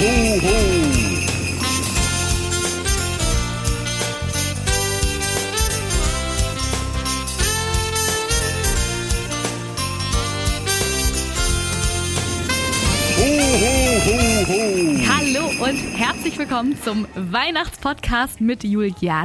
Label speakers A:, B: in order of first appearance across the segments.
A: ho, ho.
B: Hallo und herzlich willkommen zum Weihnachtspodcast mit Julia.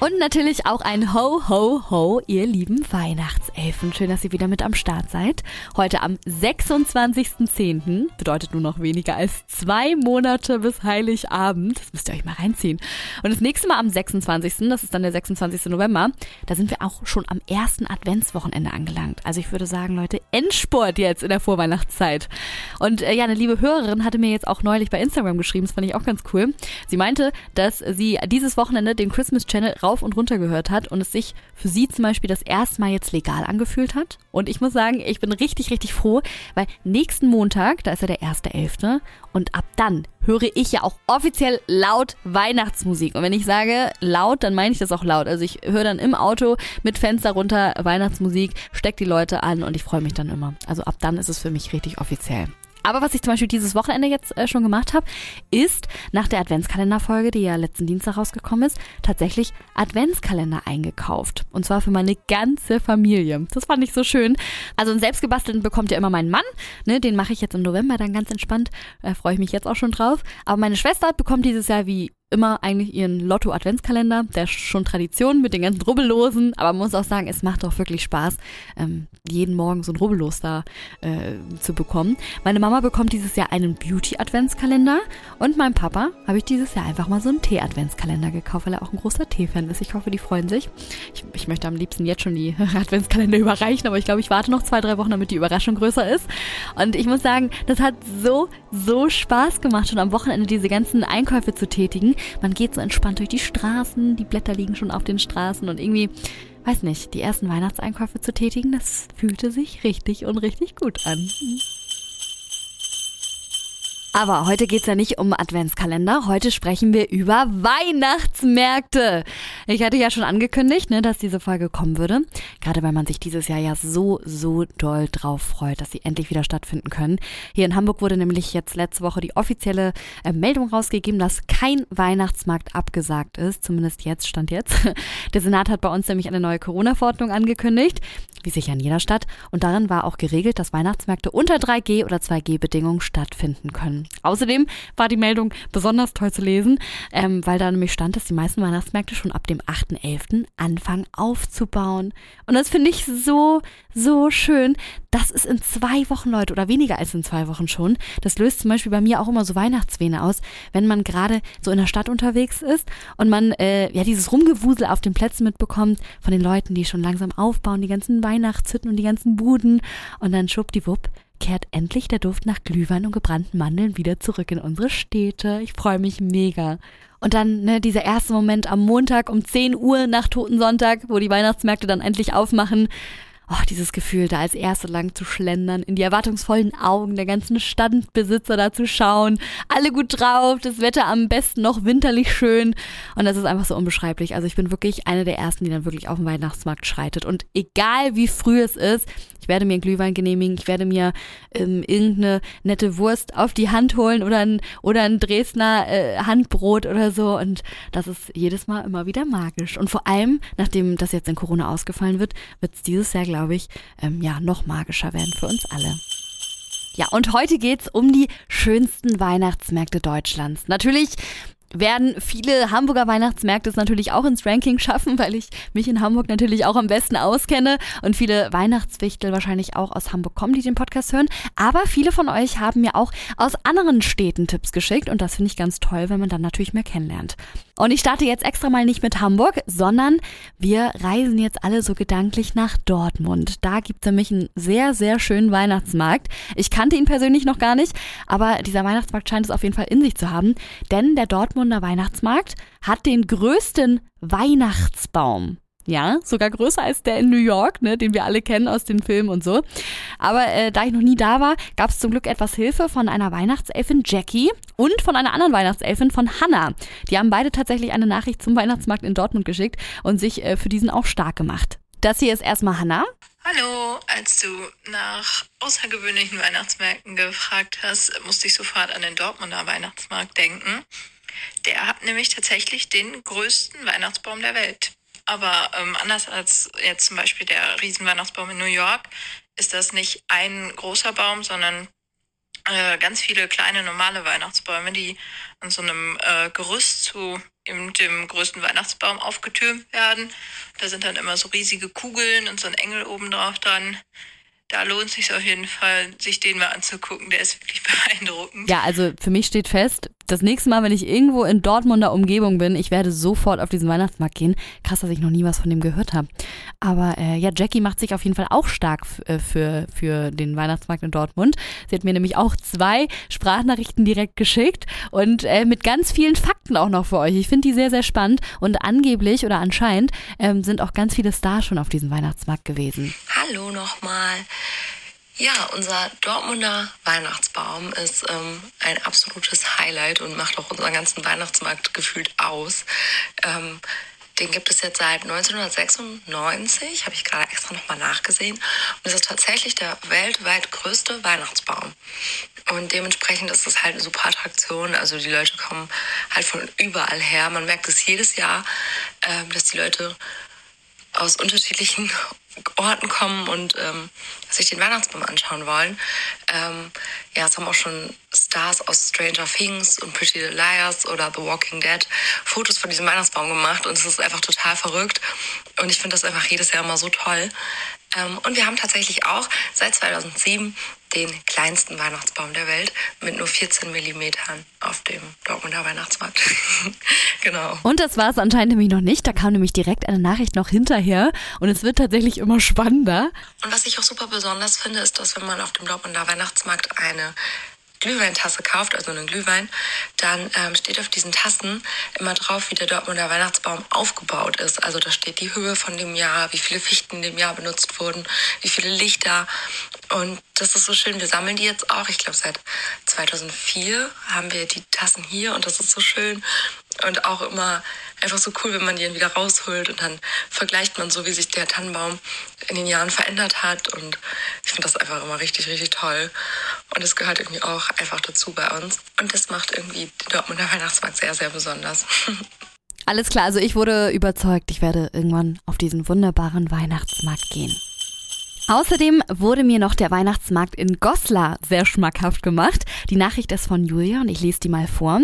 B: Und natürlich auch ein Ho, Ho, Ho, ihr lieben Weihnachtselfen. Schön, dass ihr wieder mit am Start seid. Heute am 26.10. bedeutet nur noch weniger als zwei Monate bis Heiligabend. Das müsst ihr euch mal reinziehen. Und das nächste Mal am 26., das ist dann der 26. November, da sind wir auch schon am ersten Adventswochenende angelangt. Also ich würde sagen, Leute, Endsport jetzt in der Vorweihnachtszeit. Und äh, ja, eine liebe Hörerin hatte mir jetzt auch neulich bei Instagram geschrieben, das fand ich auch ganz cool. Sie meinte, dass sie dieses Wochenende den Christmas Channel rauf und runter gehört hat und es sich für sie zum Beispiel das erste Mal jetzt legal angefühlt hat. Und ich muss sagen, ich bin richtig, richtig froh, weil nächsten Montag, da ist ja der 1.11. und ab dann höre ich ja auch offiziell laut Weihnachtsmusik. Und wenn ich sage laut, dann meine ich das auch laut. Also ich höre dann im Auto mit Fenster runter Weihnachtsmusik, steck die Leute an und ich freue mich dann immer. Also ab dann ist es für mich richtig offiziell. Aber was ich zum Beispiel dieses Wochenende jetzt äh, schon gemacht habe, ist nach der Adventskalenderfolge, die ja letzten Dienstag rausgekommen ist, tatsächlich Adventskalender eingekauft. Und zwar für meine ganze Familie. Das fand ich so schön. Also einen selbstgebastelten bekommt ja immer mein Mann. Ne, den mache ich jetzt im November dann ganz entspannt. Äh, Freue ich mich jetzt auch schon drauf. Aber meine Schwester bekommt dieses Jahr wie immer eigentlich ihren Lotto-Adventskalender. Der ist schon Tradition mit den ganzen Rubbellosen, aber man muss auch sagen, es macht auch wirklich Spaß, ähm, jeden Morgen so ein Rubbellos da äh, zu bekommen. Meine Mama bekommt dieses Jahr einen Beauty-Adventskalender und mein Papa habe ich dieses Jahr einfach mal so einen Tee-Adventskalender gekauft, weil er auch ein großer Tee-Fan ist. Ich hoffe, die freuen sich. Ich, ich möchte am liebsten jetzt schon die Adventskalender überreichen, aber ich glaube, ich warte noch zwei, drei Wochen, damit die Überraschung größer ist. Und ich muss sagen, das hat so, so Spaß gemacht, schon am Wochenende diese ganzen Einkäufe zu tätigen. Man geht so entspannt durch die Straßen, die Blätter liegen schon auf den Straßen und irgendwie, weiß nicht, die ersten Weihnachtseinkäufe zu tätigen, das fühlte sich richtig und richtig gut an. Aber heute geht's ja nicht um Adventskalender. Heute sprechen wir über Weihnachtsmärkte. Ich hatte ja schon angekündigt, ne, dass diese Folge kommen würde. Gerade weil man sich dieses Jahr ja so, so doll drauf freut, dass sie endlich wieder stattfinden können. Hier in Hamburg wurde nämlich jetzt letzte Woche die offizielle äh, Meldung rausgegeben, dass kein Weihnachtsmarkt abgesagt ist. Zumindest jetzt, stand jetzt. Der Senat hat bei uns nämlich eine neue Corona-Verordnung angekündigt wie sicher in jeder Stadt. Und darin war auch geregelt, dass Weihnachtsmärkte unter 3G oder 2G-Bedingungen stattfinden können. Außerdem war die Meldung besonders toll zu lesen, ähm, weil da nämlich stand, dass die meisten Weihnachtsmärkte schon ab dem 8.11. anfangen aufzubauen. Und das finde ich so, so schön. Das ist in zwei Wochen, Leute, oder weniger als in zwei Wochen schon. Das löst zum Beispiel bei mir auch immer so Weihnachtswähne aus, wenn man gerade so in der Stadt unterwegs ist und man äh, ja dieses Rumgewusel auf den Plätzen mitbekommt von den Leuten, die schon langsam aufbauen, die ganzen Weihnachtshütten und die ganzen Buden. Und dann schwuppdiwupp kehrt endlich der Duft nach Glühwein und gebrannten Mandeln wieder zurück in unsere Städte. Ich freue mich mega. Und dann ne, dieser erste Moment am Montag um 10 Uhr nach Totensonntag, wo die Weihnachtsmärkte dann endlich aufmachen oh, dieses Gefühl, da als Erste lang zu schlendern, in die erwartungsvollen Augen der ganzen Standbesitzer da zu schauen, alle gut drauf, das Wetter am besten noch winterlich schön und das ist einfach so unbeschreiblich. Also ich bin wirklich eine der Ersten, die dann wirklich auf den Weihnachtsmarkt schreitet und egal wie früh es ist, ich werde mir einen Glühwein genehmigen, ich werde mir ähm, irgendeine nette Wurst auf die Hand holen oder ein, oder ein Dresdner äh, Handbrot oder so und das ist jedes Mal immer wieder magisch und vor allem, nachdem das jetzt in Corona ausgefallen wird, wird es dieses Jahr, glaube ich, ähm, ja, noch magischer werden für uns alle. Ja, und heute geht's um die schönsten Weihnachtsmärkte Deutschlands. Natürlich werden viele Hamburger Weihnachtsmärkte es natürlich auch ins Ranking schaffen, weil ich mich in Hamburg natürlich auch am besten auskenne und viele Weihnachtswichtel wahrscheinlich auch aus Hamburg kommen, die den Podcast hören. Aber viele von euch haben mir auch aus anderen Städten Tipps geschickt und das finde ich ganz toll, wenn man dann natürlich mehr kennenlernt. Und ich starte jetzt extra mal nicht mit Hamburg, sondern wir reisen jetzt alle so gedanklich nach Dortmund. Da gibt es nämlich einen sehr, sehr schönen Weihnachtsmarkt. Ich kannte ihn persönlich noch gar nicht, aber dieser Weihnachtsmarkt scheint es auf jeden Fall in sich zu haben, denn der Dortmund Dortmunder Weihnachtsmarkt hat den größten Weihnachtsbaum. Ja, sogar größer als der in New York, ne, den wir alle kennen aus den Filmen und so. Aber äh, da ich noch nie da war, gab es zum Glück etwas Hilfe von einer Weihnachtselfin Jackie und von einer anderen Weihnachtselfin von Hannah. Die haben beide tatsächlich eine Nachricht zum Weihnachtsmarkt in Dortmund geschickt und sich äh, für diesen auch stark gemacht. Das hier ist erstmal Hannah.
A: Hallo, als du nach außergewöhnlichen Weihnachtsmärkten gefragt hast, musste ich sofort an den Dortmunder Weihnachtsmarkt denken. Der hat nämlich tatsächlich den größten Weihnachtsbaum der Welt. Aber ähm, anders als jetzt zum Beispiel der Riesenweihnachtsbaum in New York ist das nicht ein großer Baum, sondern äh, ganz viele kleine normale Weihnachtsbäume, die an so einem äh, Gerüst zu eben dem größten Weihnachtsbaum aufgetürmt werden. Da sind dann immer so riesige Kugeln und so ein Engel oben drauf dran da lohnt sich auf jeden Fall, sich den mal anzugucken. Der ist wirklich beeindruckend.
B: Ja, also für mich steht fest, das nächste Mal, wenn ich irgendwo in Dortmunder Umgebung bin, ich werde sofort auf diesen Weihnachtsmarkt gehen. Krass, dass ich noch nie was von dem gehört habe. Aber äh, ja, Jackie macht sich auf jeden Fall auch stark äh, für, für den Weihnachtsmarkt in Dortmund. Sie hat mir nämlich auch zwei Sprachnachrichten direkt geschickt und äh, mit ganz vielen Fakten auch noch für euch. Ich finde die sehr, sehr spannend und angeblich oder anscheinend ähm, sind auch ganz viele Stars schon auf diesem Weihnachtsmarkt gewesen.
C: Hallo nochmal. Ja, unser Dortmunder Weihnachtsbaum ist ähm, ein absolutes Highlight und macht auch unseren ganzen Weihnachtsmarkt gefühlt aus. Ähm, den gibt es jetzt seit 1996, habe ich gerade extra nochmal nachgesehen. Und es ist tatsächlich der weltweit größte Weihnachtsbaum. Und dementsprechend ist es halt eine super Attraktion. Also die Leute kommen halt von überall her. Man merkt es jedes Jahr, äh, dass die Leute aus unterschiedlichen Orten kommen und ähm, sich den Weihnachtsbaum anschauen wollen. Ähm, ja, es haben auch schon Stars aus Stranger Things und Pretty Little Liars oder The Walking Dead Fotos von diesem Weihnachtsbaum gemacht und es ist einfach total verrückt. Und ich finde das einfach jedes Jahr immer so toll. Ähm, und wir haben tatsächlich auch seit 2007 den kleinsten Weihnachtsbaum der Welt mit nur 14 Millimetern auf dem Dortmunder Weihnachtsmarkt. genau.
B: Und das war es anscheinend nämlich noch nicht. Da kam nämlich direkt eine Nachricht noch hinterher und es wird tatsächlich immer spannender.
C: Und was ich auch super besonders finde, ist, dass wenn man auf dem Dortmunder Weihnachtsmarkt eine Glühweintasse kauft, also einen Glühwein, dann ähm, steht auf diesen Tassen immer drauf, wie der Dortmunder Weihnachtsbaum aufgebaut ist. Also da steht die Höhe von dem Jahr, wie viele Fichten in dem Jahr benutzt wurden, wie viele Lichter. Und das ist so schön. Wir sammeln die jetzt auch. Ich glaube, seit 2004 haben wir die Tassen hier und das ist so schön und auch immer einfach so cool, wenn man die dann wieder rausholt und dann vergleicht man so, wie sich der Tannenbaum in den Jahren verändert hat und ich finde das einfach immer richtig, richtig toll und es gehört irgendwie auch einfach dazu bei uns und das macht irgendwie den Dortmunder Weihnachtsmarkt sehr, sehr besonders.
B: Alles klar, also ich wurde überzeugt, ich werde irgendwann auf diesen wunderbaren Weihnachtsmarkt gehen. Außerdem wurde mir noch der Weihnachtsmarkt in Goslar sehr schmackhaft gemacht. Die Nachricht ist von Julia und ich lese die mal vor.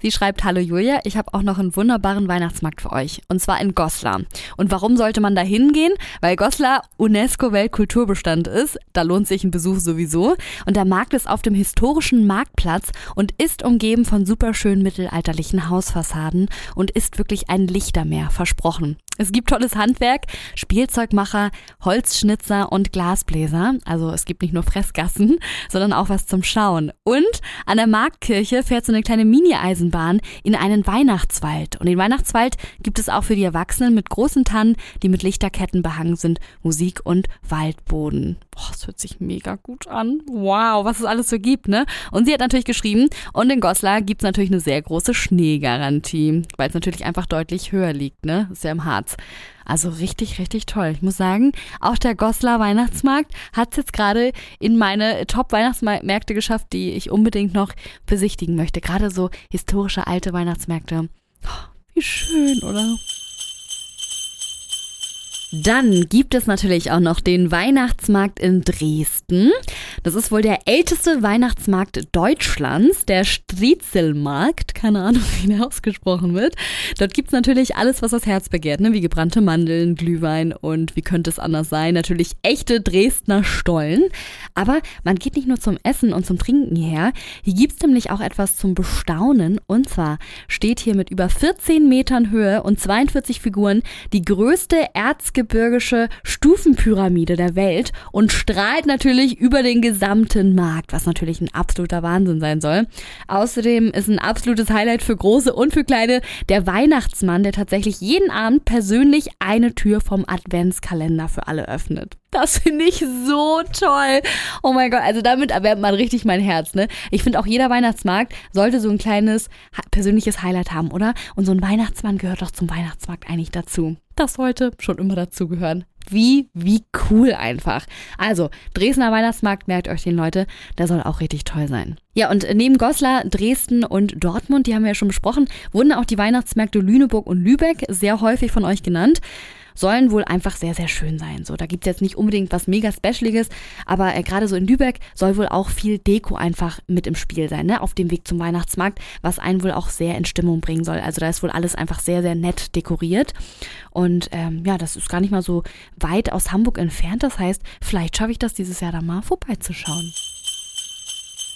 B: Sie schreibt, Hallo Julia, ich habe auch noch einen wunderbaren Weihnachtsmarkt für euch. Und zwar in Goslar. Und warum sollte man da hingehen? Weil Goslar UNESCO-Weltkulturbestand ist. Da lohnt sich ein Besuch sowieso. Und der Markt ist auf dem historischen Marktplatz und ist umgeben von superschönen mittelalterlichen Hausfassaden und ist wirklich ein Lichtermeer, versprochen. Es gibt tolles Handwerk, Spielzeugmacher, Holzschnitzer und Glasbläser. Also es gibt nicht nur Fressgassen, sondern auch was zum Schauen. Und an der Marktkirche fährt so eine kleine Mini-Eisenbahn in einen Weihnachtswald. Und den Weihnachtswald gibt es auch für die Erwachsenen mit großen Tannen, die mit Lichterketten behangen sind, Musik und Waldboden. Boah, das hört sich mega gut an. Wow, was es alles so gibt, ne? Und sie hat natürlich geschrieben, und in Goslar gibt's natürlich eine sehr große Schneegarantie, weil es natürlich einfach deutlich höher liegt, ne? Das ist ja im Harz. Also richtig, richtig toll. Ich muss sagen, auch der Goslar Weihnachtsmarkt hat es jetzt gerade in meine Top-Weihnachtsmärkte geschafft, die ich unbedingt noch besichtigen möchte. Gerade so historische alte Weihnachtsmärkte. Oh, wie schön, oder? Dann gibt es natürlich auch noch den Weihnachtsmarkt in Dresden. Das ist wohl der älteste Weihnachtsmarkt Deutschlands, der Striezelmarkt. Keine Ahnung, wie der ausgesprochen wird. Dort gibt es natürlich alles, was das Herz begehrt, ne? wie gebrannte Mandeln, Glühwein und wie könnte es anders sein? Natürlich echte Dresdner Stollen. Aber man geht nicht nur zum Essen und zum Trinken hierher. Hier gibt es nämlich auch etwas zum Bestaunen. Und zwar steht hier mit über 14 Metern Höhe und 42 Figuren die größte Erz erzgebirgische Stufenpyramide der Welt und strahlt natürlich über den gesamten Markt, was natürlich ein absoluter Wahnsinn sein soll. Außerdem ist ein absolutes Highlight für Große und für Kleine der Weihnachtsmann, der tatsächlich jeden Abend persönlich eine Tür vom Adventskalender für alle öffnet. Das finde ich so toll. Oh mein Gott, also damit erwärmt man richtig mein Herz, ne? Ich finde auch jeder Weihnachtsmarkt sollte so ein kleines persönliches Highlight haben, oder? Und so ein Weihnachtsmann gehört doch zum Weihnachtsmarkt eigentlich dazu. Das sollte schon immer dazugehören. Wie, wie cool einfach. Also, Dresdner Weihnachtsmarkt, merkt euch den Leute, der soll auch richtig toll sein. Ja, und neben Goslar, Dresden und Dortmund, die haben wir ja schon besprochen, wurden auch die Weihnachtsmärkte Lüneburg und Lübeck sehr häufig von euch genannt sollen wohl einfach sehr, sehr schön sein. So, da gibt's jetzt nicht unbedingt was mega Specialiges, aber äh, gerade so in Lübeck soll wohl auch viel Deko einfach mit im Spiel sein, ne? Auf dem Weg zum Weihnachtsmarkt, was einen wohl auch sehr in Stimmung bringen soll. Also da ist wohl alles einfach sehr, sehr nett dekoriert. Und ähm, ja, das ist gar nicht mal so weit aus Hamburg entfernt. Das heißt, vielleicht schaffe ich das dieses Jahr da mal vorbeizuschauen.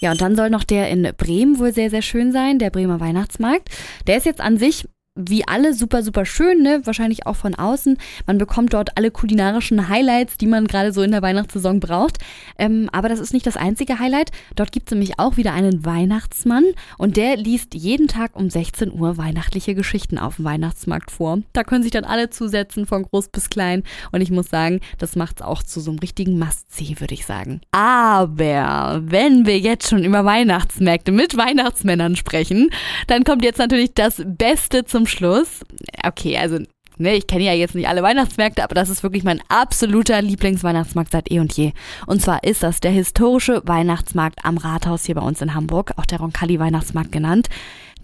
B: Ja, und dann soll noch der in Bremen wohl sehr, sehr schön sein, der Bremer Weihnachtsmarkt. Der ist jetzt an sich wie alle super, super schön, ne? Wahrscheinlich auch von außen. Man bekommt dort alle kulinarischen Highlights, die man gerade so in der Weihnachtssaison braucht. Ähm, aber das ist nicht das einzige Highlight. Dort gibt es nämlich auch wieder einen Weihnachtsmann und der liest jeden Tag um 16 Uhr weihnachtliche Geschichten auf dem Weihnachtsmarkt vor. Da können sich dann alle zusetzen, von groß bis klein. Und ich muss sagen, das macht es auch zu so einem richtigen Must-See, würde ich sagen. Aber wenn wir jetzt schon über Weihnachtsmärkte mit Weihnachtsmännern sprechen, dann kommt jetzt natürlich das Beste zum Schluss. Okay, also Ne, ich kenne ja jetzt nicht alle Weihnachtsmärkte, aber das ist wirklich mein absoluter Lieblingsweihnachtsmarkt seit eh und je. Und zwar ist das der historische Weihnachtsmarkt am Rathaus hier bei uns in Hamburg, auch der Roncalli Weihnachtsmarkt genannt.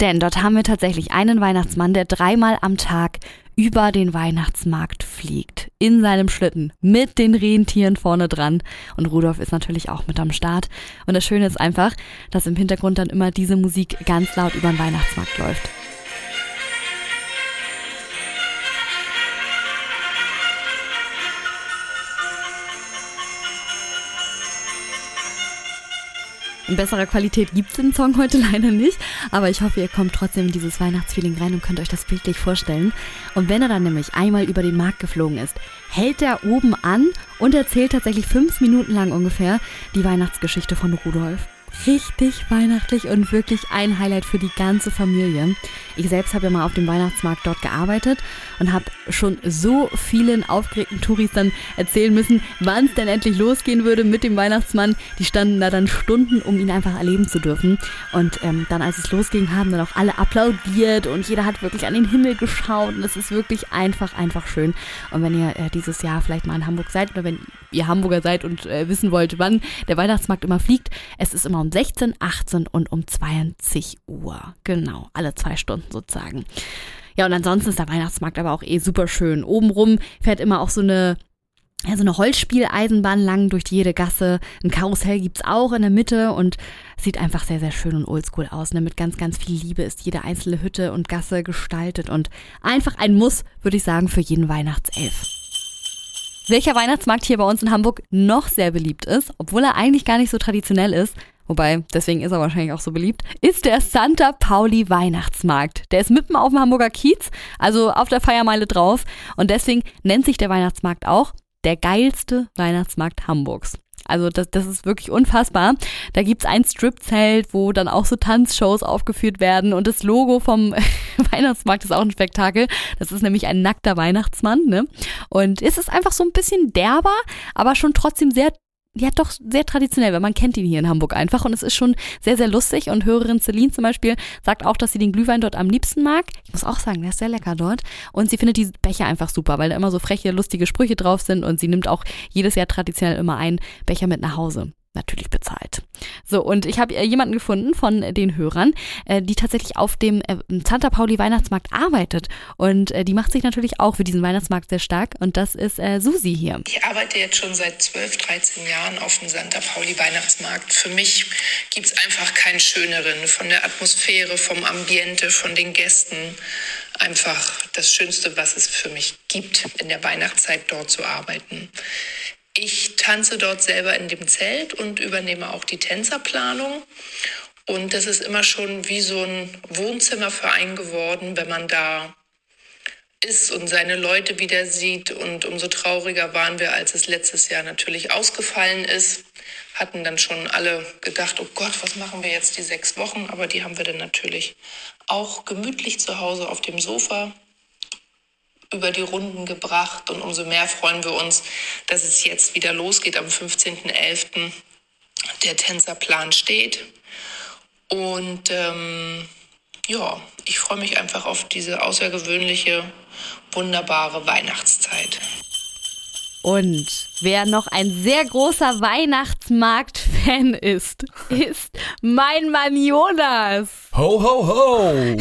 B: Denn dort haben wir tatsächlich einen Weihnachtsmann, der dreimal am Tag über den Weihnachtsmarkt fliegt. In seinem Schlitten. Mit den Rentieren vorne dran. Und Rudolf ist natürlich auch mit am Start. Und das Schöne ist einfach, dass im Hintergrund dann immer diese Musik ganz laut über den Weihnachtsmarkt läuft. In besserer Qualität gibt es den Song heute leider nicht, aber ich hoffe, ihr kommt trotzdem in dieses Weihnachtsfeeling rein und könnt euch das bildlich vorstellen. Und wenn er dann nämlich einmal über den Markt geflogen ist, hält er oben an und erzählt tatsächlich fünf Minuten lang ungefähr die Weihnachtsgeschichte von Rudolf richtig weihnachtlich und wirklich ein Highlight für die ganze Familie. Ich selbst habe ja mal auf dem Weihnachtsmarkt dort gearbeitet und habe schon so vielen aufgeregten Touris dann erzählen müssen, wann es denn endlich losgehen würde mit dem Weihnachtsmann. Die standen da dann Stunden, um ihn einfach erleben zu dürfen. Und ähm, dann, als es losging, haben dann auch alle applaudiert und jeder hat wirklich an den Himmel geschaut. Und es ist wirklich einfach, einfach schön. Und wenn ihr äh, dieses Jahr vielleicht mal in Hamburg seid oder wenn ihr Hamburger seid und äh, wissen wollt, wann der Weihnachtsmarkt immer fliegt, es ist immer um 16, 18 und um 20 Uhr. Genau, alle zwei Stunden sozusagen. Ja, und ansonsten ist der Weihnachtsmarkt aber auch eh super schön. Obenrum fährt immer auch so eine ja, so eine Holzspieleisenbahn lang durch jede Gasse. Ein Karussell gibt's auch in der Mitte und sieht einfach sehr, sehr schön und oldschool aus. Ne? Mit ganz, ganz viel Liebe ist jede einzelne Hütte und Gasse gestaltet und einfach ein Muss, würde ich sagen, für jeden Weihnachtself. Welcher Weihnachtsmarkt hier bei uns in Hamburg noch sehr beliebt ist, obwohl er eigentlich gar nicht so traditionell ist, wobei deswegen ist er wahrscheinlich auch so beliebt, ist der Santa Pauli Weihnachtsmarkt. Der ist mitten auf dem Hamburger Kiez, also auf der Feiermeile drauf und deswegen nennt sich der Weihnachtsmarkt auch der geilste Weihnachtsmarkt Hamburgs. Also das, das ist wirklich unfassbar. Da gibt's ein Stripzelt, wo dann auch so Tanzshows aufgeführt werden und das Logo vom Weihnachtsmarkt ist auch ein Spektakel. Das ist nämlich ein nackter Weihnachtsmann. Ne? Und es ist einfach so ein bisschen derber, aber schon trotzdem sehr ja doch sehr traditionell, weil man kennt ihn hier in Hamburg einfach und es ist schon sehr, sehr lustig und Hörerin Celine zum Beispiel sagt auch, dass sie den Glühwein dort am liebsten mag. Ich muss auch sagen, der ist sehr lecker dort und sie findet die Becher einfach super, weil da immer so freche, lustige Sprüche drauf sind und sie nimmt auch jedes Jahr traditionell immer einen Becher mit nach Hause natürlich bezahlt. So, und ich habe äh, jemanden gefunden von den Hörern, äh, die tatsächlich auf dem äh, Santa Pauli Weihnachtsmarkt arbeitet. Und die macht sich natürlich auch für diesen Weihnachtsmarkt sehr stark. Und das ist Susi hier.
D: Ich arbeite jetzt schon seit 12, 13 Jahren auf dem Santa Pauli Weihnachtsmarkt. Für mich gibt es einfach keinen schöneren. Von der Atmosphäre, vom Ambiente, von den Gästen. Einfach das Schönste, was es für mich gibt, in der Weihnachtszeit dort zu arbeiten. Ich tanze dort selber in dem Zelt und übernehme auch die Tänzerplanung. Und das ist immer schon wie so ein Wohnzimmerverein geworden, wenn man da ist und seine Leute wieder sieht. Und umso trauriger waren wir, als es letztes Jahr natürlich ausgefallen ist. Hatten dann schon alle gedacht, oh Gott, was machen wir jetzt die sechs Wochen? Aber die haben wir dann natürlich auch gemütlich zu Hause auf dem Sofa über die Runden gebracht und umso mehr freuen wir uns, dass es jetzt wieder losgeht am 15.11. Der Tänzerplan steht und ähm, ja, ich freue mich einfach auf diese außergewöhnliche, wunderbare Weihnachtszeit.
B: Und wer noch ein sehr großer Weihnachtsmarkt-Fan ist, ist mein Mann Jonas.
E: Ho, ho, ho!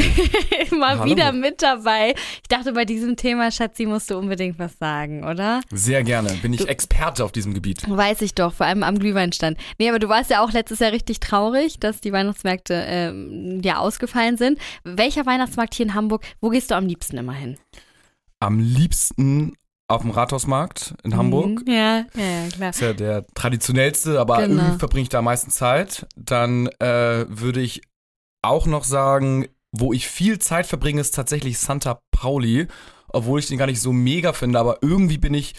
B: Mal
E: Hallo.
B: wieder mit dabei. Ich dachte, bei diesem Thema, Schatzi, musst du unbedingt was sagen, oder?
E: Sehr gerne. Bin ich Experte auf diesem Gebiet.
B: Weiß ich doch, vor allem am Glühweinstand. Nee, aber du warst ja auch letztes Jahr richtig traurig, dass die Weihnachtsmärkte ähm, ja ausgefallen sind. Welcher Weihnachtsmarkt hier in Hamburg, wo gehst du am liebsten immer hin?
E: Am liebsten auf dem Rathausmarkt in Hamburg.
B: Mhm, Ja, ja, klar.
E: Ist ja der traditionellste, aber
B: Genau.
E: irgendwie verbringe ich da am meisten Zeit. Dann äh, würde ich auch noch sagen, wo ich viel Zeit verbringe, ist tatsächlich Santa Pauli. Obwohl ich den gar nicht so mega finde, aber irgendwie bin ich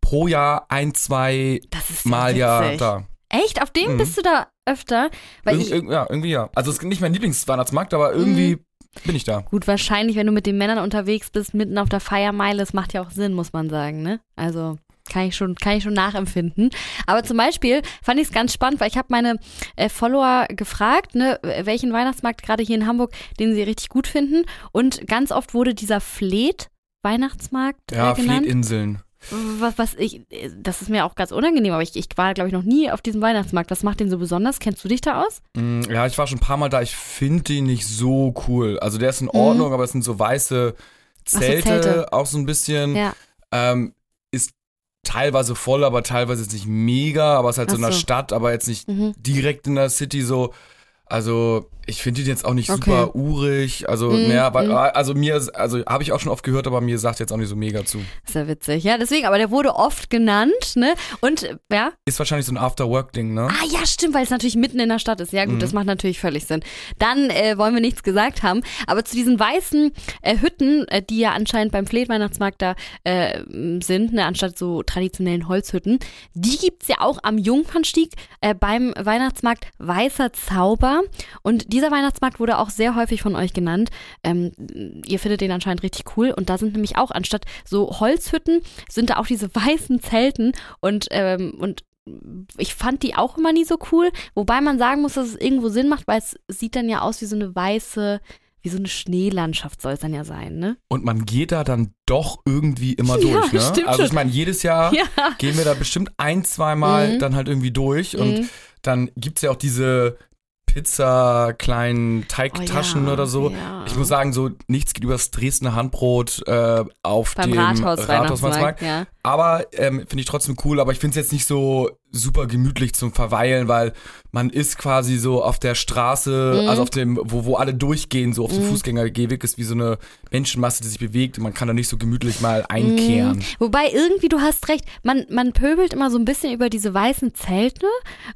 E: pro Jahr ein, zwei Mal ja da.
B: Echt? Auf dem
E: Mhm.
B: bist du da öfter? Weil
E: Irg
B: ich,
E: ja, irgendwie ja. Also es ist nicht mein Lieblingsweihnachtsmarkt, aber irgendwie
B: Mhm.
E: Bin ich da.
B: gut, wahrscheinlich, wenn du mit den Männern unterwegs bist, mitten auf der Feiermeile, das macht ja auch Sinn, muss man sagen, ne? Also kann ich schon, kann ich schon nachempfinden. Aber zum Beispiel fand ich es ganz spannend, weil ich habe meine äh, Follower gefragt, ne, welchen Weihnachtsmarkt gerade hier in Hamburg, den sie richtig gut finden. Und ganz oft wurde dieser Fleet Weihnachtsmarkt
E: Ja,
B: äh, genannt.
E: Fleetinseln.
B: Was, was ich, das ist mir auch ganz unangenehm, aber ich, ich war, glaube ich, noch nie auf diesem Weihnachtsmarkt. Was macht den so besonders? Kennst du dich da aus?
E: Mm, Ja, ich war schon ein paar Mal da. Ich finde den nicht so cool. Also der ist in
B: Mhm.
E: Ordnung, aber es sind so weiße
B: so,
E: Zelte,
B: Zelte.
E: auch so ein bisschen.
B: Ja.
E: Ähm, ist teilweise voll, aber teilweise ist nicht mega, aber es ist halt so in
B: Ach
E: der
B: so.
E: Stadt, aber jetzt nicht
B: Mhm.
E: direkt in der City so. Also ich finde ihn jetzt auch nicht
B: Okay.
E: super urig. Also, naja, weil,
B: mhm.
E: also mir, also habe ich auch schon oft gehört, aber mir sagt jetzt auch nicht so mega zu.
B: Ist ja witzig. Ja, deswegen, aber der wurde oft genannt, ne? Und, ja.
E: Ist wahrscheinlich so ein After-Work-Ding, ne?
B: Ah, ja, stimmt, weil es natürlich mitten in der Stadt ist. Ja, gut,
E: Mhm.
B: das macht natürlich völlig Sinn. Dann äh, wollen wir nichts gesagt haben. Aber zu diesen weißen äh, Hütten, äh, die ja anscheinend beim Fleet-Weihnachtsmarkt da äh, sind, ne, anstatt so traditionellen Holzhütten, die gibt's ja auch am Jungfernstieg äh, beim Weihnachtsmarkt Weißer Zauber. Und dieser Weihnachtsmarkt wurde auch sehr häufig von euch genannt. Ähm, ihr findet den anscheinend richtig cool. Und da sind nämlich auch anstatt so Holzhütten, sind da auch diese weißen Zelten und, ähm, und ich fand die auch immer nie so cool. Wobei man sagen muss, dass es irgendwo Sinn macht, weil es sieht dann ja aus wie so eine weiße, wie so eine Schneelandschaft soll es dann ja sein, ne?
E: Und man geht da dann doch irgendwie immer
B: Ja,
E: durch, ne?
B: stimmt
E: also ich meine, jedes Jahr
B: Ja.
E: gehen wir da bestimmt ein, zweimal
B: Mhm.
E: dann halt irgendwie durch und
B: Mhm.
E: dann gibt's ja auch diese Pizza kleinen Teigtaschen
B: Oh ja,
E: oder so.
B: ja.
E: Ich muss sagen, so nichts geht übers Dresdner Handbrot äh, auf
B: Beim
E: dem
B: Rathaus. Weihnachtsmarkt, ja.
E: Aber ähm, finde ich trotzdem cool, aber ich finde es jetzt nicht so super gemütlich zum Verweilen, weil man ist quasi so auf der Straße,
B: Mhm.
E: also auf dem, wo, wo alle durchgehen, so auf dem
B: Mhm.
E: Fußgängergehweg ist wie so eine Menschenmasse, die sich bewegt und man kann da nicht so gemütlich mal einkehren.
B: Mhm. Wobei irgendwie, du hast recht, man, man pöbelt immer so ein bisschen über diese weißen Zelte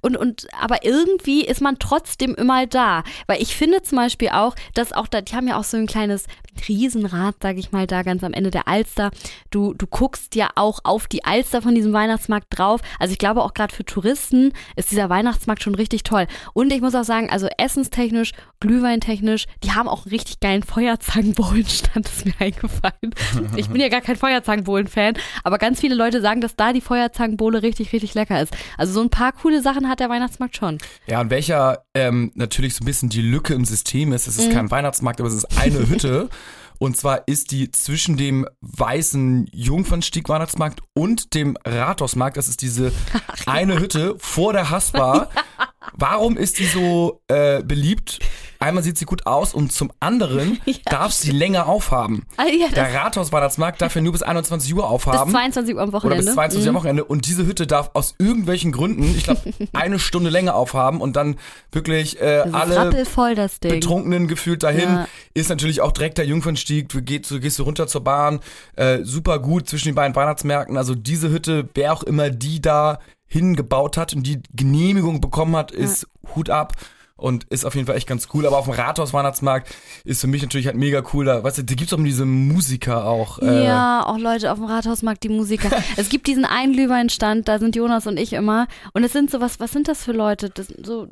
B: und, und aber irgendwie ist man trotzdem immer da. Weil ich finde zum Beispiel auch, dass auch da, die haben ja auch so ein kleines Riesenrad, sag ich mal, da ganz am Ende der Alster. Du, du guckst ja auch auf die Alster von diesem Weihnachtsmarkt drauf. Also ich glaube auch gerade für Touristen ist dieser Weihnachtsmarkt schon richtig toll. Und ich muss auch sagen, also essenstechnisch, glühweintechnisch, die haben auch einen richtig geilen Feuerzangenbowlenstand, ist mir eingefallen. Ich bin ja gar kein Feuerzangenbowlen-Fan, aber ganz viele Leute sagen, dass da die Feuerzangenbowle richtig, richtig lecker ist. Also so ein paar coole Sachen hat der Weihnachtsmarkt schon.
E: Ja, und welcher ähm, natürlich so ein bisschen die Lücke im System ist, es ist
B: Mhm.
E: kein Weihnachtsmarkt, aber es ist eine Hütte. Und zwar ist die zwischen dem weißen Jungfernstieg-Weihnachtsmarkt und dem Rathausmarkt, das ist diese eine Hütte vor der Haspa. Warum ist die so äh, beliebt? Einmal sieht sie gut aus und zum anderen darf sie länger aufhaben.
B: Ah, ja,
E: Der Rathausweihnachtsmarkt darf ja nur bis 21 Uhr
B: bis
E: aufhaben.
B: 22 Uhr am
E: Oder
B: Wochenende.
E: bis 22 Uhr
B: Mhm.
E: am Wochenende. Und diese Hütte darf aus irgendwelchen Gründen, ich glaube, eine Stunde länger aufhaben und dann wirklich äh, alle. Betrunkenen gefühlt dahin.
B: Ja.
E: Ist natürlich auch direkt der Jungfernstieg. Du gehst, du gehst du runter zur Bahn. Äh, super gut zwischen den beiden Weihnachtsmärkten. Also diese Hütte, wer auch immer die da hingebaut hat und die Genehmigung bekommen hat, ist Hut ab. Und ist auf jeden Fall echt ganz cool. Aber auf dem Rathaus-Weihnachtsmarkt ist für mich natürlich halt mega cool. Da, weißt du, da gibt's auch diese Musiker auch. äh,
B: Ja, auch Leute auf dem Rathausmarkt, die Musiker. es gibt diesen einen Glühweinstand, da sind Jonas und ich immer. Und es sind so, was, was sind das für Leute? Das sind so,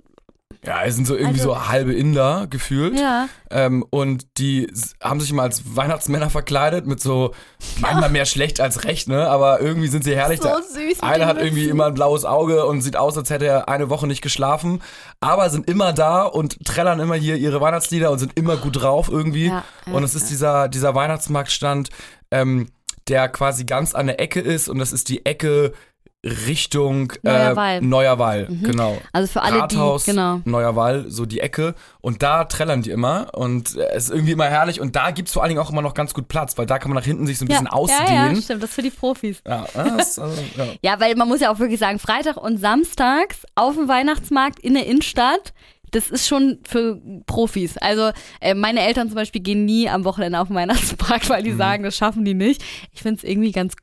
E: Ja, es sind so irgendwie
B: Also-
E: so halbe Inder gefühlt.
B: ja.
E: Ähm, und die haben sich immer als Weihnachtsmänner verkleidet mit so, manchmal mehr schlecht als recht, ne? Aber irgendwie sind sie herrlich.
B: So süß
E: Einer hat irgendwie
B: Mützen.
E: immer ein blaues Auge und sieht aus, als hätte er eine Woche nicht geschlafen. Aber sind immer da und trällern immer hier ihre Weihnachtslieder und sind immer gut drauf irgendwie.
B: Ja, ja,
E: und es ist dieser, dieser Weihnachtsmarktstand, ähm, der quasi ganz an der Ecke ist und das ist die Ecke Richtung
B: Neuer
E: äh,
B: Wall.
E: Neuer Wall, genau.
B: Also für alle,
E: Rathaus,
B: die, genau.
E: Neuer Wall, so die Ecke. Und da trällern die immer. Und äh, es ist irgendwie immer herrlich. Und da gibt's vor allen Dingen auch immer noch ganz gut Platz, weil da kann man nach hinten sich so ein bisschen
B: ja,
E: ausdehnen.
B: Ja, ja, stimmt, das ist für die Profis.
E: Ja, das, also, ja.
B: Ja, weil man muss ja auch wirklich sagen, Freitag und Samstags auf dem Weihnachtsmarkt in der Innenstadt, das ist schon für Profis. Also äh, meine Eltern zum Beispiel gehen nie am Wochenende auf den Weihnachtsmarkt, weil die
E: Mhm.
B: sagen, das schaffen die nicht. Ich finde es irgendwie ganz,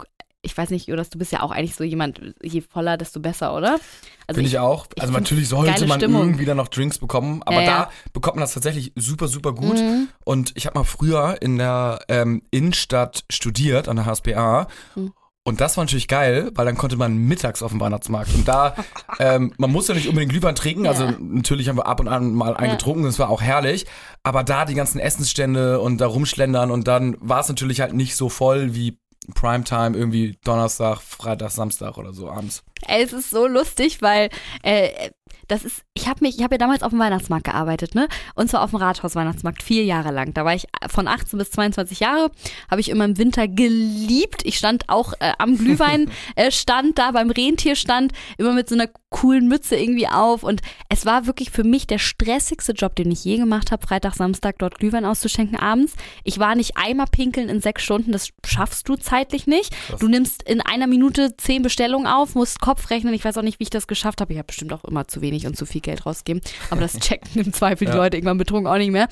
B: ich weiß nicht, Jonas, du bist ja auch eigentlich so jemand, je voller, desto besser, oder? Also
E: Finde ich auch.
B: ich
E: Also
B: find's
E: natürlich sollte man
B: Stimmung.
E: irgendwie dann noch Drinks bekommen, aber
B: Ja, ja.
E: da bekommt man das tatsächlich super, super gut.
B: Mhm.
E: Und ich habe mal früher in der ähm, Innenstadt studiert, an der HSBA.
B: Mhm.
E: Und das war natürlich geil, weil dann konnte man mittags auf dem Weihnachtsmarkt. Und da, ähm, man muss ja nicht unbedingt Glühwein trinken. Also natürlich haben wir ab und an mal einen
B: Ja.
E: getrunken, das war auch herrlich. Aber da die ganzen Essensstände und da rumschlendern und dann war es natürlich halt nicht so voll wie Primetime irgendwie Donnerstag, Freitag, Samstag oder so abends.
B: Ey, es ist so lustig, weil äh, das ist, ich habe mich, ich habe ja damals auf dem Weihnachtsmarkt gearbeitet, ne? Und zwar auf dem Rathaus-Weihnachtsmarkt vier Jahre lang. Da war ich von 18 bis 22 Jahre, habe ich immer im Winter geliebt. Ich stand auch äh, am Glühwein, äh, stand da beim Rentierstand, immer mit so einer coolen Mütze irgendwie auf. Und es war wirklich für mich der stressigste Job, den ich je gemacht habe, Freitag, Samstag dort Glühwein auszuschenken abends. Ich war nicht einmal pinkeln in sechs Stunden, das schaffst du zeitlich nicht. Du nimmst in einer Minute zehn Bestellungen auf, musst Kopf rechnen. Ich weiß auch nicht, wie ich das geschafft habe. Ich habe bestimmt auch immer zu wenig und zu viel Geld rausgegeben. Aber das checken im Zweifel die
E: Ja.
B: Leute irgendwann betrunken auch nicht mehr.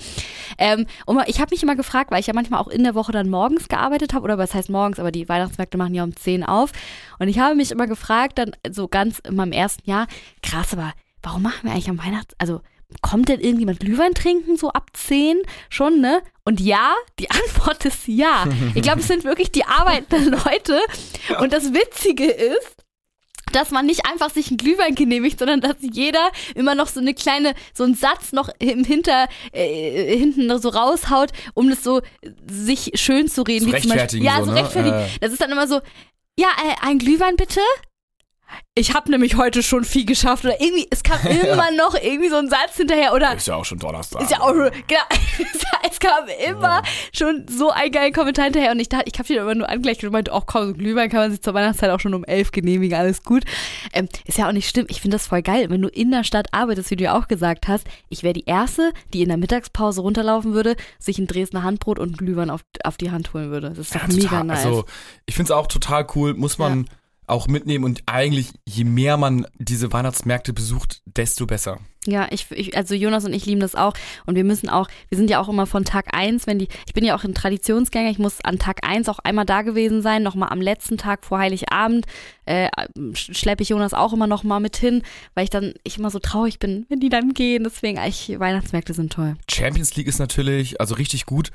B: Ähm, und ich habe mich immer gefragt, weil ich ja manchmal auch in der Woche dann morgens gearbeitet habe, oder was heißt morgens, aber die Weihnachtsmärkte machen ja um 10 auf. Und ich habe mich immer gefragt, dann so ganz in meinem ersten Jahr, krass, aber warum machen wir eigentlich am Weihnachts-, also kommt denn irgendjemand Glühwein trinken so ab 10 schon, ne? Und ja, die Antwort ist ja. Ich glaube, es sind wirklich die arbeitenden Leute. Und das Witzige ist, dass man nicht einfach sich einen Glühwein genehmigt, sondern dass jeder immer noch so eine kleine, so einen Satz noch im Hinter, äh, hinten so raushaut, um das so sich schön zu reden.
E: Zu
B: wie zum Beispiel,
E: rechtfertigen
B: ja,
E: so,
B: so
E: ne?
B: rechtfertigen.
E: Äh.
B: Das ist dann immer so, ja, äh, ein Glühwein bitte? Ich habe nämlich heute schon viel geschafft. Oder irgendwie, es kam immer noch irgendwie so ein Satz hinterher. Oder
E: Ist ja auch schon Donnerstag.
B: ist ja auch schon, genau, es kam immer schon so ein geiler Kommentar hinterher und ich dachte, ich habe ihn immer nur angleicht und meinte, auch kaum so Glühwein kann man sich zur Weihnachtszeit auch schon um elf genehmigen, alles gut. Ähm, ist ja auch nicht schlimm, ich finde das voll geil, wenn du in der Stadt arbeitest, wie du ja auch gesagt hast, ich wäre die Erste, die in der Mittagspause runterlaufen würde, sich ein Dresdner Handbrot und Glühwein auf, auf die Hand holen würde. Das ist doch
E: Ja,
B: mega
E: total.
B: nice.
E: Also, ich finde es auch total cool, muss man auch mitnehmen und eigentlich, je mehr man diese Weihnachtsmärkte besucht, desto besser.
B: Ja, ich, ich, also Jonas und ich lieben das auch. Und wir müssen auch, wir sind ja auch immer von Tag eins, wenn die, ich bin ja auch ein Traditionsgänger, ich muss an Tag eins auch einmal da gewesen sein, nochmal am letzten Tag vor Heiligabend, äh, sch- schleppe ich Jonas auch immer nochmal mit hin, weil ich dann, ich immer so traurig bin, wenn die dann gehen. Deswegen, eigentlich, Weihnachtsmärkte sind toll.
E: Champions League ist natürlich, also richtig gut,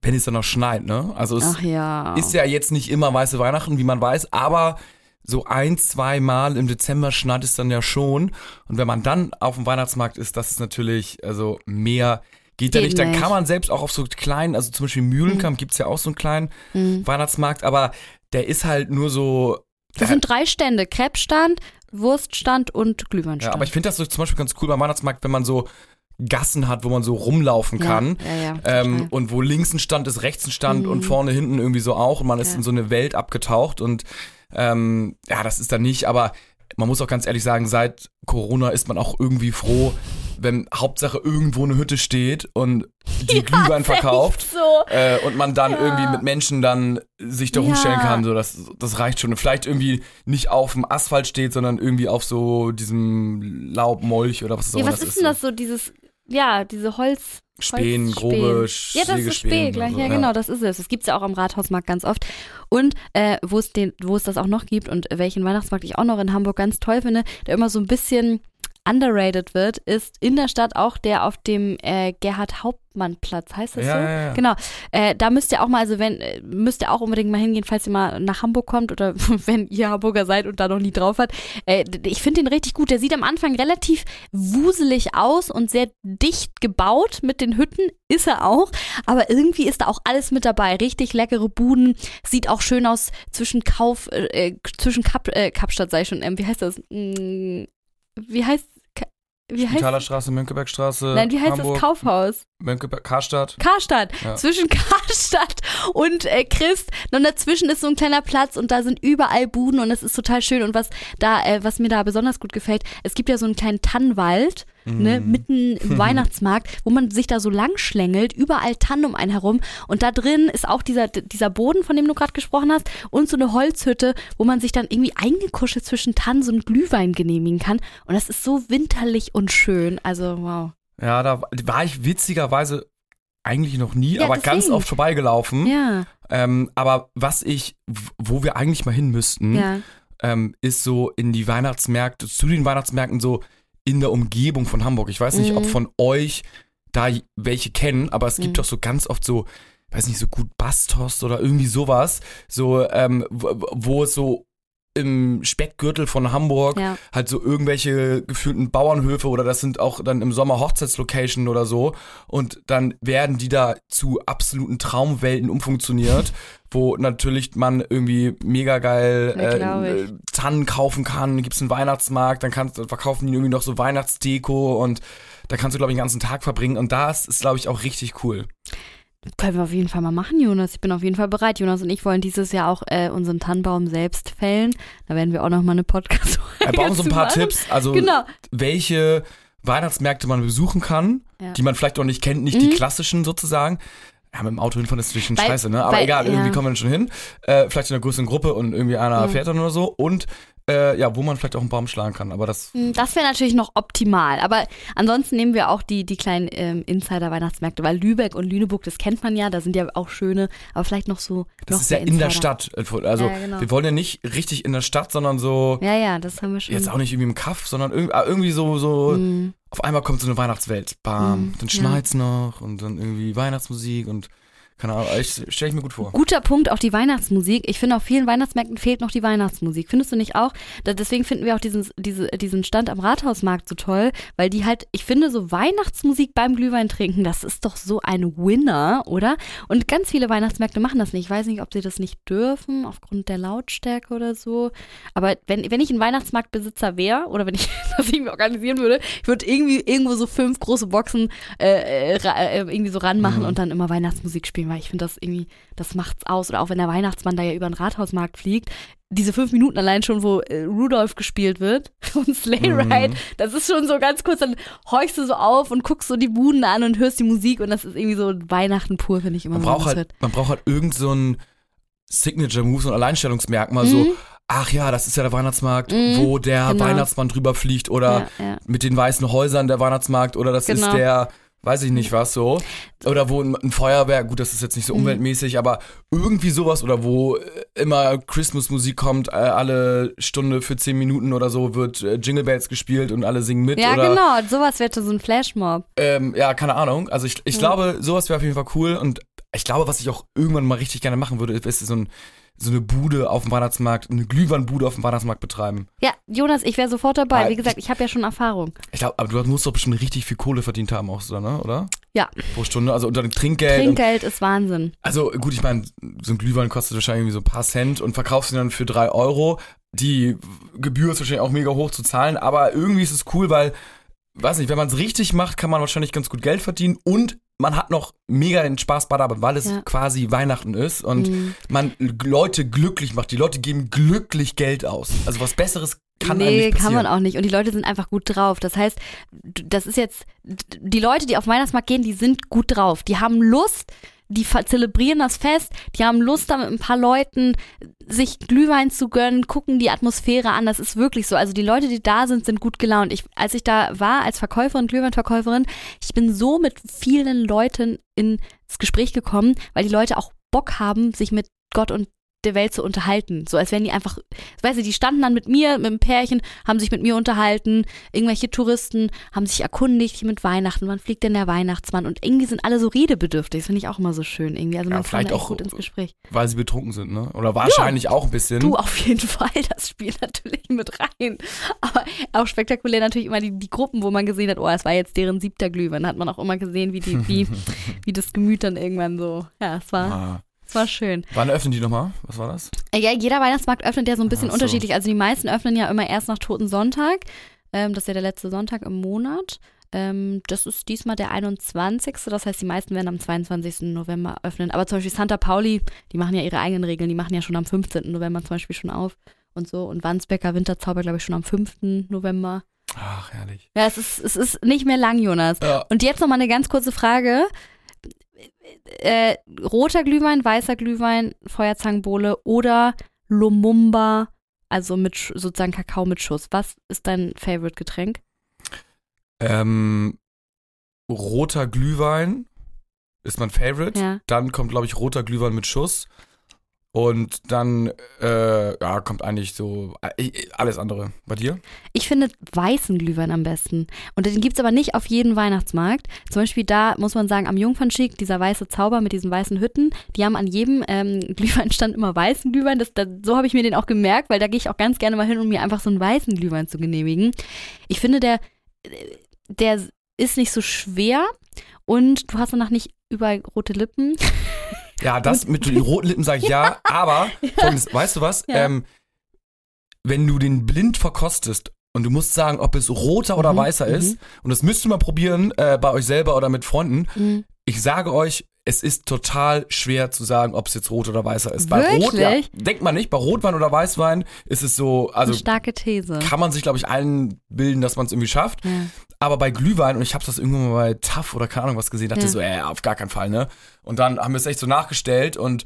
E: wenn es dann noch schneit, ne? Also es
B: ja.
E: ist ja jetzt nicht immer weiße Weihnachten, wie man weiß, aber so ein, zwei Mal im Dezember schneit es dann ja schon. Und wenn man dann auf dem Weihnachtsmarkt ist, das ist natürlich, also mehr geht ja
B: Geht
E: nicht. Dann kann man selbst auch auf so kleinen, also zum Beispiel Mühlenkamp gibt's ja auch so einen kleinen
B: Mhm.
E: Weihnachtsmarkt, aber der ist halt nur so.
B: Das sind drei Stände, Crepe-Stand, Wurststand und Glühweinstand.
E: Ja, aber ich finde das so zum Beispiel ganz cool beim Weihnachtsmarkt, wenn man so Gassen hat, wo man so rumlaufen kann.
B: Ja, ja, ja,
E: ähm, und wo links ein Stand ist, rechts ein Stand
B: Mhm.
E: und vorne hinten irgendwie so auch und man ist
B: Ja.
E: in so eine Welt abgetaucht und ähm, ja, das ist dann nicht, aber man muss auch ganz ehrlich sagen, seit Corona ist man auch irgendwie froh, wenn Hauptsache irgendwo eine Hütte steht und die Glühwein verkauft.
B: So.
E: Äh, und man dann
B: Ja.
E: irgendwie mit Menschen dann sich da
B: Ja.
E: rumstellen kann, so das, das reicht schon. Und vielleicht irgendwie nicht auf dem Asphalt steht, sondern irgendwie auf so diesem Laubmolch oder was es auch
B: Ja,
E: immer
B: was
E: das
B: ist denn das so, dieses, ja, diese Holz...
E: Spähen, grobe
B: Ja, das ist
E: Sägespähen
B: gleich,
E: oder
B: ja,
E: so,
B: genau, das ist es. Das gibt's ja auch am Rathausmarkt ganz oft. Und äh, wo es den, wo es das auch noch gibt und welchen Weihnachtsmarkt ich auch noch in Hamburg ganz toll finde, der immer so ein bisschen underrated wird, ist in der Stadt auch der auf dem äh, Gerhard Hauptmann Platz, heißt das
E: Ja,
B: so?
E: ja, ja.
B: Genau. Äh, da müsst ihr auch mal, also wenn, äh, müsst ihr auch unbedingt mal hingehen, falls ihr mal nach Hamburg kommt oder wenn ihr Hamburger seid und da noch nie drauf hat. Äh, ich finde den richtig gut. Der sieht am Anfang relativ wuselig aus und sehr dicht gebaut mit den Hütten, ist er auch. Aber irgendwie ist da auch alles mit dabei. Richtig leckere Buden. Sieht auch schön aus zwischen Kauf, äh, zwischen Kap, äh, Kapstadt, sei ich schon, ähm, wie heißt das? Mm, wie heißt Wie heißt
E: Spitalerstraße, Mönckebergstraße.
B: Nein, wie heißt
E: Hamburg,
B: das Kaufhaus?
E: Mönckeberg, Karstadt.
B: Karstadt.
E: Ja.
B: Zwischen Karstadt und äh, Christ. Und dazwischen ist so ein kleiner Platz und da sind überall Buden und es ist total schön. Und was da, äh, was mir da besonders gut gefällt, es gibt ja so einen kleinen Tannenwald. Ne,
E: Mhm.
B: mitten im Weihnachtsmarkt, wo man sich da so lang schlängelt, überall Tannen um einen herum. Und da drin ist auch dieser, dieser Boden, von dem du gerade gesprochen hast, und so eine Holzhütte, wo man sich dann irgendwie eingekuschelt zwischen Tannen so einen Glühwein genehmigen kann. Und das ist so winterlich und schön. Also, wow.
E: Ja, da war ich witzigerweise eigentlich noch nie,
B: Ja,
E: aber ganz
B: deswegen.
E: oft vorbeigelaufen.
B: Ja,
E: Ähm, aber was ich, wo wir eigentlich mal hin müssten,
B: ja.
E: ähm, ist so in die Weihnachtsmärkte, zu den Weihnachtsmärkten so in der Umgebung von Hamburg. Ich weiß nicht,
B: Mhm.
E: ob von euch da welche kennen, aber es gibt
B: Mhm.
E: doch so ganz oft so, weiß nicht, so gut Bastos oder irgendwie sowas, so, ähm, wo, wo es so im Speckgürtel von Hamburg
B: Ja.
E: halt so irgendwelche gefühlten Bauernhöfe oder das sind auch dann im Sommer Hochzeitslocation oder so und dann werden die da zu absoluten Traumwelten umfunktioniert, wo natürlich man irgendwie mega geil äh, äh, Tannen kaufen kann, gibt's einen Weihnachtsmarkt, dann kannst, verkaufen die irgendwie noch so Weihnachtsdeko und da kannst du glaube ich den ganzen Tag verbringen und das ist glaube ich auch richtig cool.
B: Können wir auf jeden Fall mal machen, Jonas. Ich bin auf jeden Fall bereit. Jonas und ich wollen dieses Jahr auch äh, unseren Tannenbaum selbst fällen. Da werden wir auch noch mal eine podcast
E: Wir brauchen so ein paar Tipps, also
B: Genau.
E: welche Weihnachtsmärkte man besuchen kann,
B: Ja.
E: die man vielleicht auch nicht kennt, nicht die
B: Mhm.
E: klassischen sozusagen. Ja, mit dem Auto hinfahren ist natürlich schon
B: Weil-
E: scheiße, ne? Aber
B: weil-
E: egal, irgendwie
B: ja.
E: kommen wir dann schon hin. Äh, vielleicht in einer größeren Gruppe und irgendwie einer
B: Mhm.
E: fährt dann oder so. Und äh, ja, wo man vielleicht auch einen Baum schlagen kann. Aber das
B: Hm, Das wäre natürlich noch optimal. Aber ansonsten nehmen wir auch die, die kleinen ähm, Insider-Weihnachtsmärkte, weil Lübeck und Lüneburg, das kennt man ja, da sind ja auch schöne, aber vielleicht noch so.
E: Das
B: noch
E: ist ja
B: mehr
E: in der
B: Insider.
E: Stadt. Also
B: Ja, genau.
E: wir wollen ja nicht richtig in der Stadt, sondern so,
B: Ja, ja, das haben wir schon.
E: jetzt auch nicht irgendwie im Kaff, sondern irgendwie, ah, irgendwie so, so
B: Mhm.
E: Auf einmal kommt so eine Weihnachtswelt. Bam.
B: Mhm,
E: Dann
B: ja.
E: schneit's noch und dann irgendwie Weihnachtsmusik und keine Ahnung, stelle ich mir gut vor.
B: Guter Punkt, auch die Weihnachtsmusik. Ich finde, auf vielen Weihnachtsmärkten fehlt noch die Weihnachtsmusik. Findest du nicht auch? Da, deswegen finden wir auch diesen, diese, diesen Stand am Rathausmarkt so toll, weil die halt, ich finde, so Weihnachtsmusik beim Glühwein trinken, das ist doch so ein Winner, oder? Und ganz viele Weihnachtsmärkte machen das nicht. Ich weiß nicht, ob sie das nicht dürfen, aufgrund der Lautstärke oder so. Aber wenn, wenn ich ein Weihnachtsmarktbesitzer wäre, oder wenn ich das irgendwie organisieren würde, ich würde irgendwie irgendwo so fünf große Boxen äh, äh, äh, irgendwie so ranmachen
E: Mhm.
B: und dann immer Weihnachtsmusik spielen, weil ich finde das irgendwie, das macht's aus. Oder auch wenn der Weihnachtsmann da ja über den Rathausmarkt fliegt, diese fünf Minuten allein schon, wo äh, Rudolph gespielt wird und Sleigh
E: Mhm.
B: Ride, das ist schon so ganz kurz, dann horchst du so auf und guckst so die Buden an und hörst die Musik und das ist irgendwie so Weihnachten pur, finde ich immer
E: Man
B: so.
E: braucht halt, man braucht halt irgend so ein Signature-Move, so ein Alleinstellungsmerkmal,
B: Mhm.
E: so, ach ja, das ist ja der Weihnachtsmarkt,
B: Mhm,
E: wo der
B: genau.
E: Weihnachtsmann drüber fliegt oder
B: ja, ja.
E: mit den weißen Häusern der Weihnachtsmarkt oder das
B: Genau.
E: ist der, weiß ich nicht was so. Oder wo ein, Feuerwerk, gut, das ist jetzt nicht so
B: Mhm.
E: umweltmäßig, aber irgendwie sowas oder wo äh, immer Christmas-Musik kommt, äh, alle Stunde für zehn Minuten oder so wird äh, Jingle Bells gespielt und alle singen mit.
B: Ja,
E: oder,
B: genau, sowas wäre so ein Flashmob.
E: ähm, ja, keine Ahnung. Also ich, ich
B: Ja.
E: glaube, sowas wäre auf jeden Fall cool und ich glaube, was ich auch irgendwann mal richtig gerne machen würde, ist so, ein, so eine Bude auf dem Weihnachtsmarkt, eine Glühweinbude auf dem Weihnachtsmarkt betreiben.
B: Ja, Jonas, ich wäre sofort dabei. Wie gesagt, ich habe ja schon Erfahrung.
E: Ich glaube, aber du musst doch bestimmt richtig viel Kohle verdient haben auch so, ne? Oder?
B: Ja.
E: Pro Stunde, also unter dem Trinkgeld. Und,
B: Trinkgeld ist Wahnsinn.
E: also gut, ich meine, so ein Glühwein kostet wahrscheinlich irgendwie so ein paar Cent und verkaufst ihn dann für drei Euro. Die Gebühr ist wahrscheinlich auch mega hoch zu zahlen, aber irgendwie ist es cool, weil, weiß nicht, wenn man es richtig macht, kann man wahrscheinlich ganz gut Geld verdienen und man hat noch mega den Spaß bei der Arbeit, weil es
B: Ja.
E: quasi Weihnachten ist und
B: Mhm.
E: man Leute glücklich macht. Die Leute geben glücklich Geld aus. Also was Besseres kann
B: nee,
E: nicht
B: kann man auch nicht. Und die Leute sind einfach gut drauf. Das heißt, das ist jetzt, die Leute, die auf Weihnachtsmarkt gehen, die sind gut drauf. Die haben Lust, die zelebrieren das Fest, die haben Lust, da mit ein paar Leuten sich Glühwein zu gönnen, gucken die Atmosphäre an. Das ist wirklich so. Also die Leute, die da sind, sind gut gelaunt. Ich, als ich da war als Verkäuferin, Glühweinverkäuferin, ich bin so mit vielen Leuten ins Gespräch gekommen, weil die Leute auch Bock haben, sich mit Gott und der Welt zu unterhalten. So als wären die einfach, weißt du, die standen dann mit mir, mit einem Pärchen, haben sich mit mir unterhalten, irgendwelche Touristen haben sich erkundigt mit Weihnachten, wann fliegt denn der Weihnachtsmann und irgendwie sind alle so redebedürftig, das finde ich auch immer so schön irgendwie. Also
E: Ja,
B: man
E: vielleicht
B: kommt da echt
E: auch-
B: gut ins Gespräch.
E: Weil sie betrunken sind, ne? Oder wahrscheinlich auch ein bisschen.
B: Du auf jeden Fall, das spielt natürlich mit rein. Aber auch spektakulär natürlich immer die, die Gruppen, wo man gesehen hat, oh, es war jetzt deren siebter Glühwein. Hat man auch immer gesehen, wie die, wie, wie das Gemüt dann irgendwann so, ja, es war,
E: Ah.
B: Es war schön.
E: Wann öffnen die nochmal? Was war das?
B: Ja, jeder Weihnachtsmarkt öffnet ja so ein bisschen
E: so.
B: unterschiedlich. Also die meisten öffnen ja immer erst nach Toten Sonntag. Ähm, das ist ja der letzte Sonntag im Monat. Ähm, das ist diesmal der 21. Das heißt, die meisten werden am 22. November öffnen. Aber zum Beispiel Santa Pauli, die machen ja ihre eigenen Regeln. Die machen ja schon am 15. November zum Beispiel schon auf und so. Und Wandsbecker Winterzauber, glaube ich, schon am 5. November.
E: Ach, herrlich.
B: Ja, es ist, es ist nicht mehr lang, Jonas.
E: Ja.
B: Und jetzt noch mal eine ganz kurze Frage. Äh, roter Glühwein, weißer Glühwein, Feuerzangenbowle oder Lumumba, also mit sozusagen Kakao mit Schuss. Was ist dein Favorite-Getränk?
E: Ähm, roter Glühwein ist mein Favorite.
B: Ja.
E: Dann kommt, glaube ich, roter Glühwein mit Schuss. Und dann, äh, ja, kommt eigentlich so äh, alles andere. Bei dir?
B: Ich finde weißen Glühwein am besten. Und den gibt's aber nicht auf jeden Weihnachtsmarkt. Zum Beispiel da muss man sagen, am Jungfernschick, dieser weiße Zauber mit diesen weißen Hütten, die haben an jedem ähm, Glühweinstand immer weißen Glühwein. Das, das, so habe ich mir den auch gemerkt, weil da gehe ich auch ganz gerne mal hin, um mir einfach so einen weißen Glühwein zu genehmigen. Ich finde, der, der ist nicht so schwer und du hast danach nicht überall rote Lippen.
E: Ja, das mit den roten Lippen sage ich ja, aber folgendes, weißt du was? Ähm, wenn du den blind verkostest und du musst sagen, ob es roter oder
B: Mhm,
E: weißer
B: mhm.
E: ist, und das müsst ihr mal probieren äh, bei euch selber oder mit Freunden,
B: Mhm.
E: ich sage euch, es ist total schwer zu sagen, ob es jetzt rot oder weißer ist. Bei Rot, ja, denkt man nicht, bei Rotwein oder Weißwein ist es so, also
B: Eine starke These.
E: kann man sich, glaube ich, einbilden, dass man es irgendwie schafft.
B: Ja.
E: Aber bei Glühwein, und ich habe das irgendwann mal bei TAF oder keine Ahnung was gesehen, dachte
B: Ja.
E: so, äh, auf gar keinen Fall, ne? Und dann haben wir es echt so nachgestellt und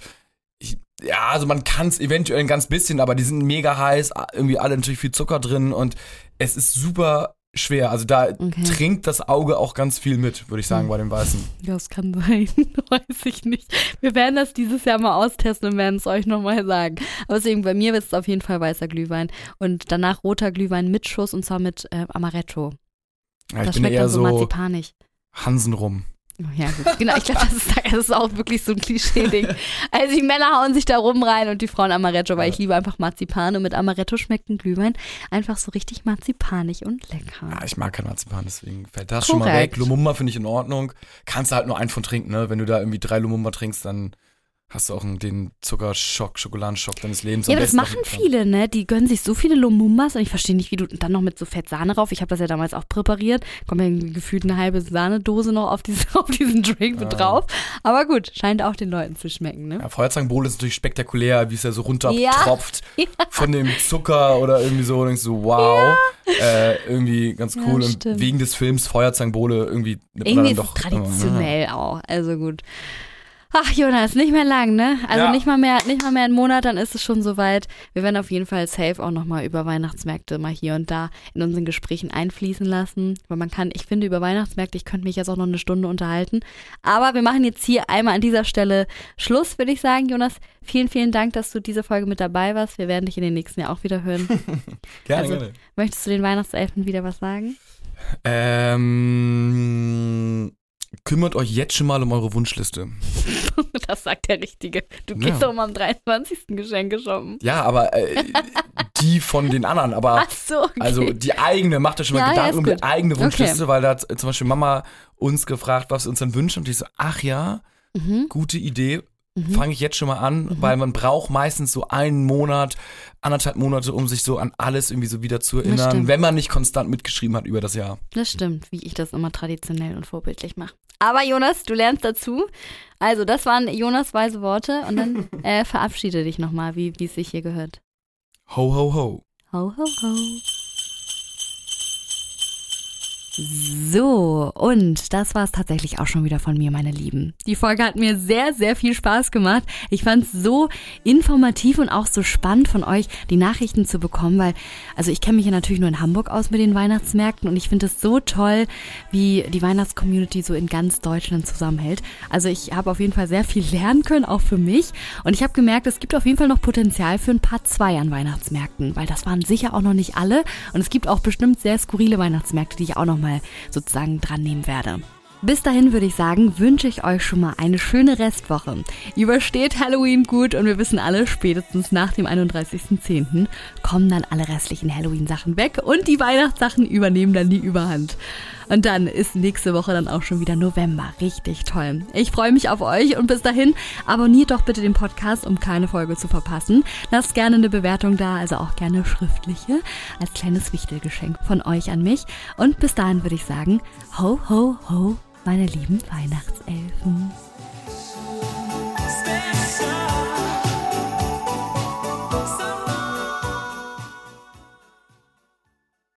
E: ich, ja, also man kann es eventuell ein ganz bisschen, aber die sind mega heiß, irgendwie alle natürlich viel Zucker drin und es ist super schwer. Also da
B: Okay.
E: trinkt das Auge auch ganz viel mit, würde ich sagen, bei dem Weißen.
B: Ja, das kann sein. Weiß ich nicht. Wir werden das dieses Jahr mal austesten und werden es euch nochmal sagen. Aber deswegen, bei mir wird es auf jeden Fall weißer Glühwein. Und danach roter Glühwein mit Schuss und zwar mit äh, Amaretto.
E: Ja,
B: das schmeckt
E: eher
B: dann so
E: so
B: marzipanig.
E: Hansen rum.
B: Ja, gut. Genau, ich glaube, das ist, das ist auch wirklich so ein Klischee-Ding. Also die Männer hauen sich da rum rein und die Frauen Amaretto, weil ich liebe einfach Marzipan und mit Amaretto schmeckt ein Glühwein einfach so richtig marzipanig und lecker.
E: Ja, ich mag kein Marzipan, deswegen fällt das schon mal
B: Korrekt.
E: weg. Lumumba finde ich in Ordnung. Kannst du halt nur einen von trinken, ne? Wenn du da irgendwie drei Lumumba trinkst, dann hast du auch den Zuckerschock, Schokoladenschock deines Lebens.
B: Ja, aber das machen viele, ne? Die gönnen sich so viele Lumumbas und ich verstehe nicht, wie du dann noch mit so Fettsahne rauf. Ich habe das ja damals auch präpariert. Kommt ja gefühlt eine halbe Sahnedose noch auf, diese, auf diesen Drink mit
E: Ah.
B: drauf. Aber gut, scheint auch den Leuten zu schmecken, ne?
E: Ja, Feuerzangenbowle ist natürlich spektakulär, wie es ja so runtertropft von dem Zucker oder irgendwie so. Und denkst du, wow, äh, irgendwie ganz
B: Ja,
E: cool. und wegen des Films Feuerzangenbowle irgendwie
B: Irgendwie ist
E: doch.
B: traditionell auch. Also gut. Ach, Jonas, nicht mehr lang, ne? Also
E: Ja.
B: nicht mal mehr, nicht mal mehr einen Monat, dann ist es schon soweit. Wir werden auf jeden Fall safe auch nochmal über Weihnachtsmärkte mal hier und da in unseren Gesprächen einfließen lassen. Weil man kann, ich finde, über Weihnachtsmärkte, ich könnte mich jetzt auch noch eine Stunde unterhalten. Aber wir machen jetzt hier einmal an dieser Stelle Schluss, würde ich sagen. Jonas, vielen, vielen Dank, dass du diese Folge mit dabei warst. Wir werden dich in den nächsten Jahr auch wieder hören.
E: Gerne,
B: Also-
E: gerne.
B: Möchtest du den Weihnachtselfen wieder was sagen?
E: Ähm, kümmert euch jetzt schon mal um eure Wunschliste.
B: Das sagt der Richtige. Du gehst
E: Ja.
B: doch mal am 23. Geschenke shoppen.
E: Ja, aber äh, die von den anderen, aber
B: Ach so, okay.
E: Also die eigene, macht euch schon mal
B: Ja, ja,
E: Gedanken
B: ist
E: um die eigene Wunschliste, weil da hat zum Beispiel Mama uns gefragt, was wir uns dann wünschen und die so, ach ja,
B: mhm.
E: gute Idee,
B: Mhm.
E: fange ich jetzt schon mal an, weil man braucht meistens so einen Monat, anderthalb Monate, um sich so an alles irgendwie so wieder zu erinnern, wenn man nicht konstant mitgeschrieben hat über das Jahr.
B: Das stimmt, wie ich das immer traditionell und vorbildlich mache. Aber Jonas, du lernst dazu. Also, das waren Jonas weise Worte und dann äh, verabschiede dich nochmal, wie wie es sich hier gehört.
E: Ho, ho, ho.
B: Ho, ho, ho. So, und das war es tatsächlich auch schon wieder von mir, meine Lieben. Die Folge hat mir sehr, sehr viel Spaß gemacht. Ich fand es so informativ und auch so spannend von euch, die Nachrichten zu bekommen, weil, also ich kenne mich ja natürlich nur in Hamburg aus mit den Weihnachtsmärkten und ich finde es so toll, wie die Weihnachtscommunity so in ganz Deutschland zusammenhält. Also ich habe auf jeden Fall sehr viel lernen können, auch für mich. Und ich habe gemerkt, es gibt auf jeden Fall noch Potenzial für ein paar zwei an Weihnachtsmärkten, weil das waren sicher auch noch nicht alle. Und es gibt auch bestimmt sehr skurrile Weihnachtsmärkte, die ich auch noch mal sozusagen dran nehmen werde. Bis dahin würde ich sagen, wünsche ich euch schon mal eine schöne Restwoche. Übersteht Halloween gut und wir wissen alle, spätestens nach dem 31.10. kommen dann alle restlichen Halloween-Sachen weg und die Weihnachtssachen übernehmen dann die Überhand. Und dann ist nächste Woche dann auch schon wieder November. Richtig toll. Ich freue mich auf euch und bis dahin abonniert doch bitte den Podcast, um keine Folge zu verpassen. Lasst gerne eine Bewertung da, also auch gerne schriftliche, als kleines Wichtelgeschenk von euch an mich. Und bis dahin würde ich sagen, ho, ho, ho, meine lieben Weihnachtselfen.